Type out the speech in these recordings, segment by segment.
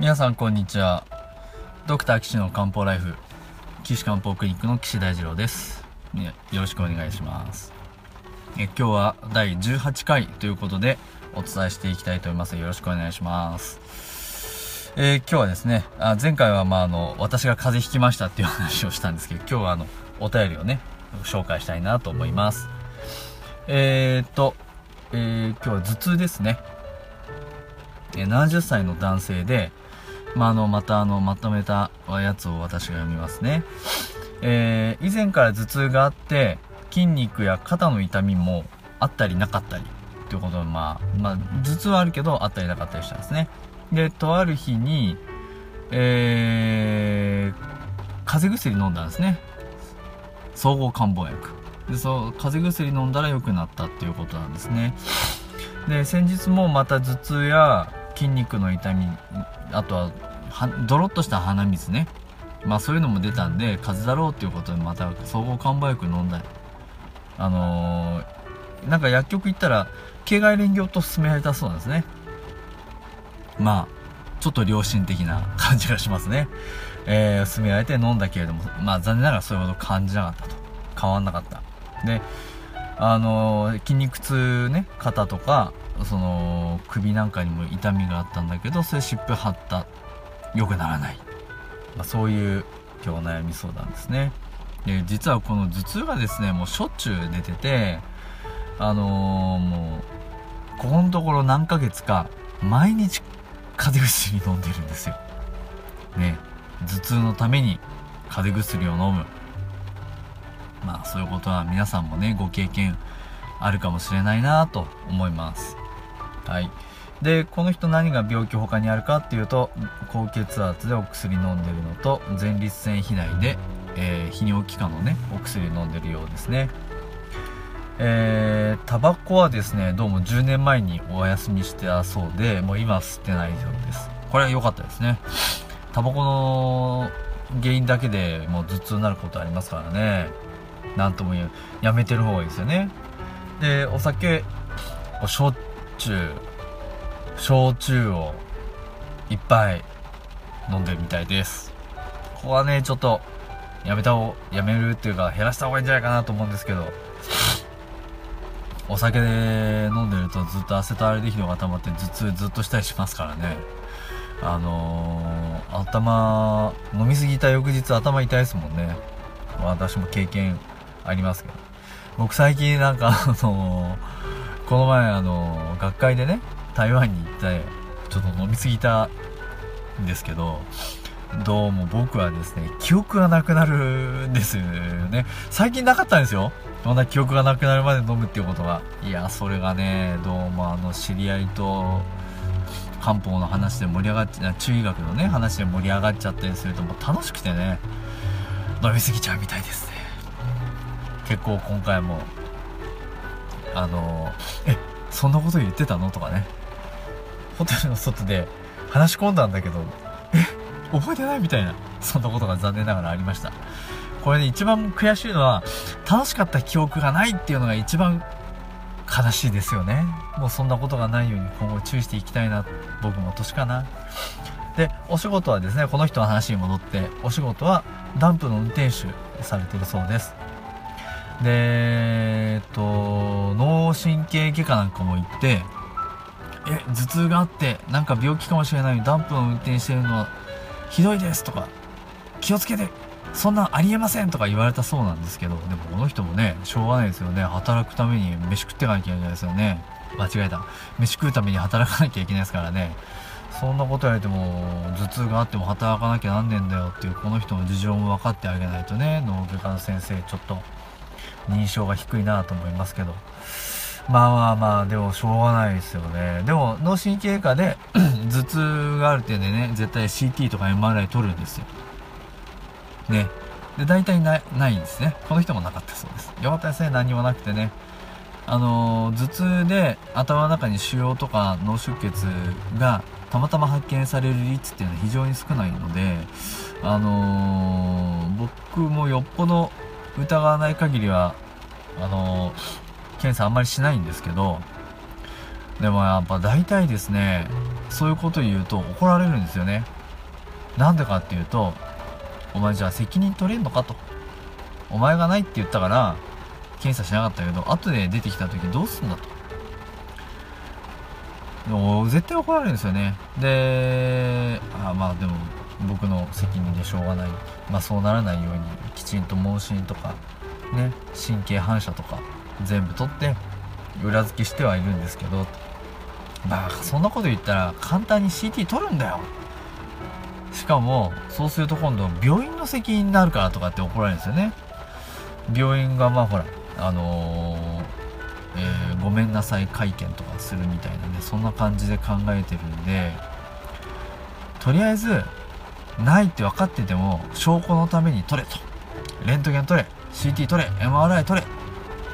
皆さんこんにちは。ドクター岸の漢方ライフ岸漢方クリニックの岸大二郎です。よろしくお願いします。え今日は第18回ということでお伝えしていきたいと思います。よろしくお願いします。えー今日はですねあ前回はまああの私が風邪ひきましたっていう話をしたんですけど今日はあのお便りをね紹介したいなと思います。えー、っと、えー今日は頭痛ですね。70歳の男性で、まあ、あのまたあのまとめたやつを私が読みますね、えー以前から頭痛があって筋肉や肩の痛みもあったりなかったりということで、まあ、まあ頭痛はあるけどあったりなかったりしたんですね。でとある日にえー風邪薬飲んだんですね。総合漢方薬。でそう風邪薬飲んだら良くなったっていうことなんですね。で先日もまた頭痛や筋肉の痛みあとははドロッとした鼻水ね。まあそういうのも出たんで風邪だろうっていうことでまた総合漢方薬飲んだ。あのーなんか薬局行ったら経外連業と勧められたそうなんですね。まあちょっと良心的な感じがしますね。えー、勧められて飲んだけれどもまあ残念ながらそういうこと感じなかったと。変わんなかった。であの筋肉痛ね肩とかその首なんかにも痛みがあったんだけどそれ湿布貼った。良くならない、まあ、そういう今日お悩み相談ですね。で実はこの頭痛がですねもうしょっちゅう出ててあのーもうここのところ何ヶ月か毎日風邪薬飲んでるんですよ。ね頭痛のために風邪薬を飲む。まあそういうことは皆さんもねご経験あるかもしれないなと思います。はい。でこの人何が病気他にあるかっていうと高血圧でお薬飲んでるのと前立腺肥大で、えー泌尿器科のねお薬飲んでるようですね。えー、タバコはですねどうも10年前にお休みしてたそうでもう今吸ってないそうです。これは良かったですね。タバコの原因だけでもう頭痛になることありますからね。なんとも言うやめてる方がいいですよね。でお酒焼酎焼酎をいっぱい飲んでるみたいです。ここはねちょっとやめた方やめるっていうか減らした方がいいんじゃないかなと思うんですけど。お酒で飲んでるとずっとアセトアルデヒドが溜まって頭痛ずっとしたりしますからね。あのー、頭飲みすぎた翌日頭痛いですもんね。私も経験ありますけど。僕最近なんかあのーこの前あのー学会でね台湾に行ってちょっと飲みすぎたんですけどどうも僕はですね記憶がなくなるんですよね。最近なかったんですよ。そんな記憶がなくなるまで飲むっていうことが。いやそれがねどうもあの知り合いと漢方の話で盛り上がっちゃ中医学のね話で盛り上がっちゃったりするともう楽しくてね飲みすぎちゃうみたいですね。結構今回もあのえそんなこと言ってたの？とかね。ホテルの外で話し込んだんだけどえ覚えてないみたいなそんなことが残念ながらありました。これね一番悔しいのは楽しかった記憶がないっていうのが一番悲しいですよね。もうそんなことがないように今後注意していきたいな僕も年かな。でお仕事はですねこの人の話に戻ってお仕事はダンプの運転手されてるそうです。でえっと脳神経外科なんかも行ってえ頭痛があってなんか病気かもしれないダンプの運転してるのはひどいですとか気をつけてそんなんありえませんとか言われたそうなんですけどでもこの人もねしょうがないですよね。働くために飯食ってかなきゃいけないですよね。間違えた。飯食うために働かなきゃいけないですからね。そんなこと言われても頭痛があっても働かなきゃなんねえんだよっていうこの人の事情も分かってあげないとね脳外科の先生ちょっと認証が低いなと思いますけど。まあまあまあでもしょうがないですよね。でも脳神経科で 頭痛がある点でね絶対 CT とか MRI 取るんですよ。ね。で大体ないないんですね。この人もなかったそうです。よかったですね何もなくてね。あの頭痛で頭の中に腫瘍とか脳出血がたまたま発見される率っていうのは非常に少ないのであのー僕もよっぽど疑わない限りはあのー検査あんまりしないんですけどでもやっぱ大体ですねそういうこと言うと怒られるんですよね。なんでかっていうとお前じゃあ責任取れんのかと。お前がないって言ったから検査しなかったけど後で出てきた時どうすんだと。でも絶対怒られるんですよね。であまあでも僕の責任でしょうがない、まあ、そうならないようにきちんと問診とかね神経反射とか全部取って裏付けしてはいるんですけど。まあそんなこと言ったら簡単に CT 取るんだよ。しかもそうすると今度病院の責任になるからとかって怒られるんですよね。病院がまあほらあのー、えー、ごめんなさい会見とかするみたいなねそんな感じで考えてるんでとりあえずないって分かってても証拠のために取れと。レントゲン取れ。CT 取れ。MRI 取れ。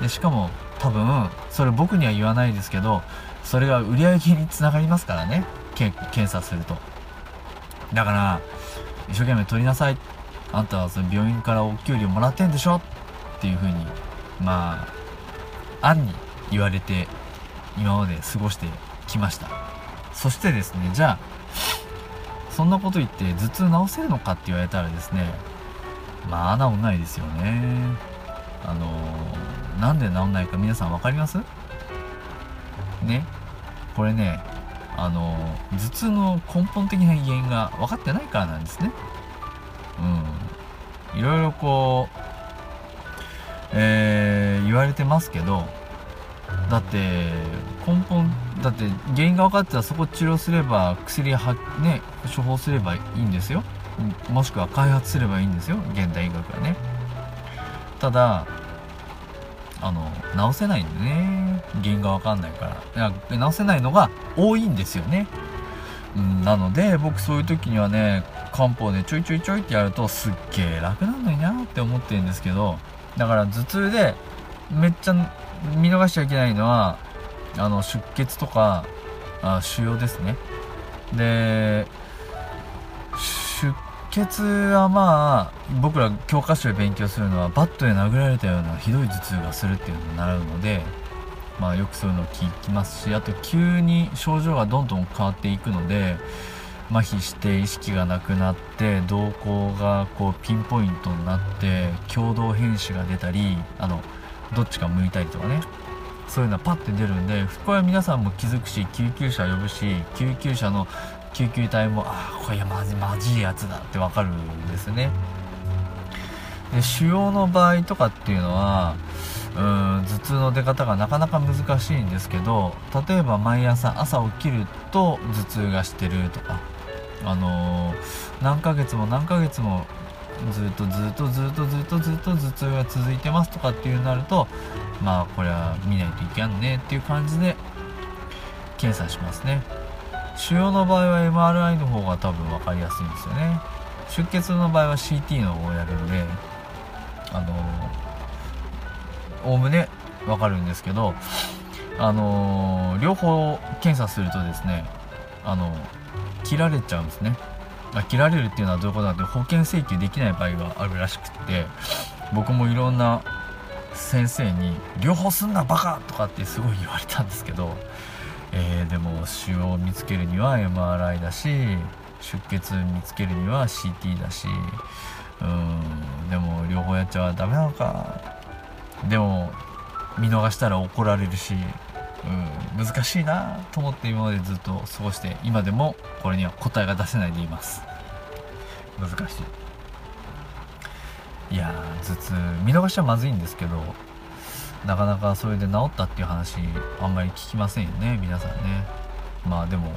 でしかも多分それ僕には言わないですけどそれが売り上げにつながりますからね。検査すると。だから一生懸命取りなさい。あんたはその病院からお給料もらってんでしょっていう風にまあ暗に言われて今まで過ごしてきました。そしてですねじゃあそんなこと言って頭痛治せるのかって言われたらですねまあ治んないですよね。あのー、なんで治んないか皆さん分かります？ね。これねあの、頭痛の根本的な原因が分かってないからなんですね。うん。いろいろこうえー、言われてますけどだって根本だって原因が分かってたらそこ治療すれば薬はね処方すればいいんですよ。もしくは開発すればいいんですよ。現代医学はね。ただあの治せないんでね。原因が分かんないから。治せないのが多いんですよね、うん、なので僕そういう時にはね漢方でちょいちょいちょいってやるとすっげえ楽なんのになって思ってるんですけどだから頭痛でめっちゃ見逃しちゃいけないのはあの出血とかあ腫瘍ですね。で出血はまあ僕ら教科書で勉強するのはバットで殴られたようなひどい頭痛がするっていうのを習うのでまあよくそういうのを聞きますしあと急に症状がどんどん変わっていくので麻痺して意識がなくなって瞳孔がこうピンポイントになって共同変死が出たりあのどっちか向いたりとかね。そういうのはパッて出るんでこれは皆さんも気づくし救急車呼ぶし救急車の救急隊もああこれマジマジいやつだってわかるんですね。で腫瘍の場合とかっていうのはうん頭痛の出方がなかなか難しいんですけど例えば毎朝朝起きると頭痛がしてるとかあのー、何ヶ月も何ヶ月もずっとずっとずっとずっとずっと頭痛が続いてますとかっていうなるとまあこれは見ないといけんねっていう感じで検査しますね。腫瘍の場合は MRI の方が多分分かりやすいんですよね出血の場合は CT の方をやるんであのおおむね分かるんですけどあの両方検査するとですねあの切られちゃうんですね切られるっていうのはどういうことかって保険請求できない場合があるらしくって僕もいろんな先生に「両方すんなバカ!」とかってすごい言われたんですけど、えー、でも腫瘍を見つけるには MRI だし出血見つけるには CT だしうんでも両方やっちゃダメなのか。でも見逃したら怒られるしうん、難しいなと思って今までずっと過ごして今でもこれには答えが出せないでいます。難しい。いや頭痛。見逃しはまずいんですけどなかなかそれで治ったっていう話あんまり聞きませんよね皆さんね。まあでも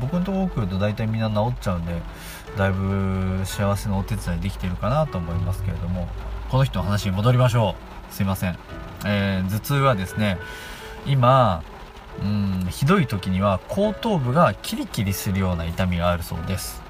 僕のところ来ると大体みんな治っちゃうんでだいぶ幸せなお手伝いできてるかなと思いますけれどもこの人の話に戻りましょう。すいません、えー、頭痛はですね今うんひどい時には後頭部がキリキリするような痛みがあるそうです。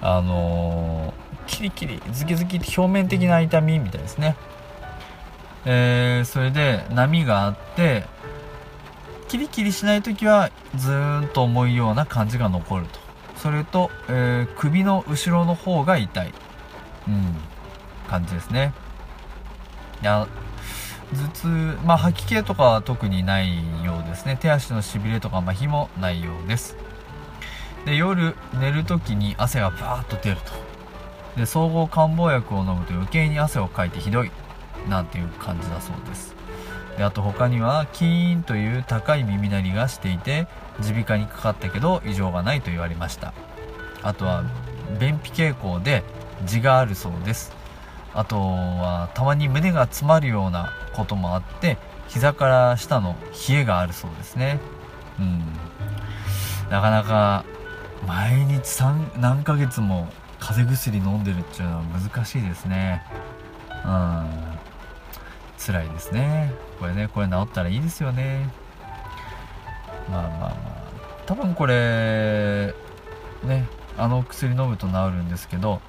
あのー、キリキリズキズキ表面的な痛みみたいですね。えー、それで波があってキリキリしない時はずーんと重いような感じが残ると。それと、えー、首の後ろの方が痛い。うん。感じですね。いや頭痛まあ吐き気とかは特にないようですね。手足のしびれとか麻痺もないようです。で夜寝る時に汗がバーッと出ると。で総合漢方薬を飲むと余計に汗をかいてひどい。なんていう感じだそうです。であと他にはキーンという高い耳鳴りがしていて耳鼻科にかかったけど異常がないと言われました。あとは便秘傾向で痔があるそうです。あとはたまに胸が詰まるようなこともあって膝から下の冷えがあるそうですね。うん。なかなか毎日3何ヶ月も風邪薬飲んでるっていうのは難しいですね。うん辛いですね。これねこれ治ったらいいですよね。まあまあまあ。多分これねあの薬飲むと治るんですけど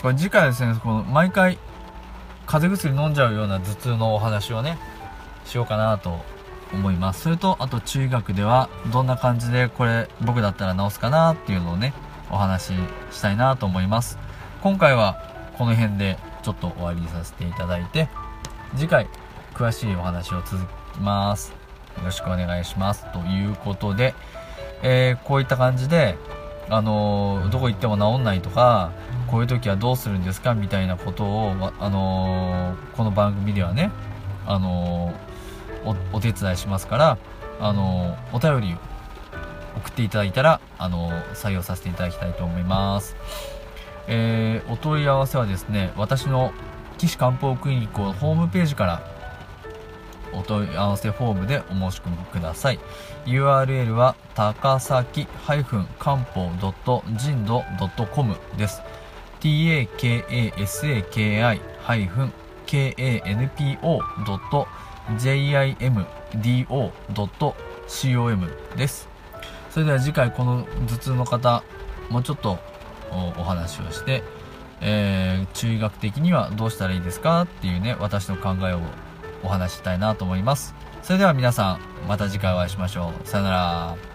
これ次回ですねこの毎回風邪薬飲んじゃうような頭痛のお話をねしようかなと思います。それとあと中学ではどんな感じでこれ僕だったら治すかなっていうのをねお話ししたいなと思います。今回はこの辺でちょっと終わりにさせていただいて次回詳しいお話を続きますよろしくお願いしますということで、えー、こういった感じであのー、どこ行っても治んないとかこういう時はどうするんですかみたいなことを、あのー、この番組ではね、あのお手伝いしますから、あのお便り送っていただいたら、あの採用させていただきたいと思います。えー、お問い合わせはですね、私の岸漢方クリニックのホームページからお問い合わせフォームでお申し込みください。URL は高崎漢方人度 .com です。takasaki-kanpo.jimdo.com です。それでは次回この頭痛の方、もうちょっとお話をして、えー、中学的にはどうしたらいいですかっていうね、私の考えをお話ししたいなと思います。それでは皆さん、また次回お会いしましょう。さよなら。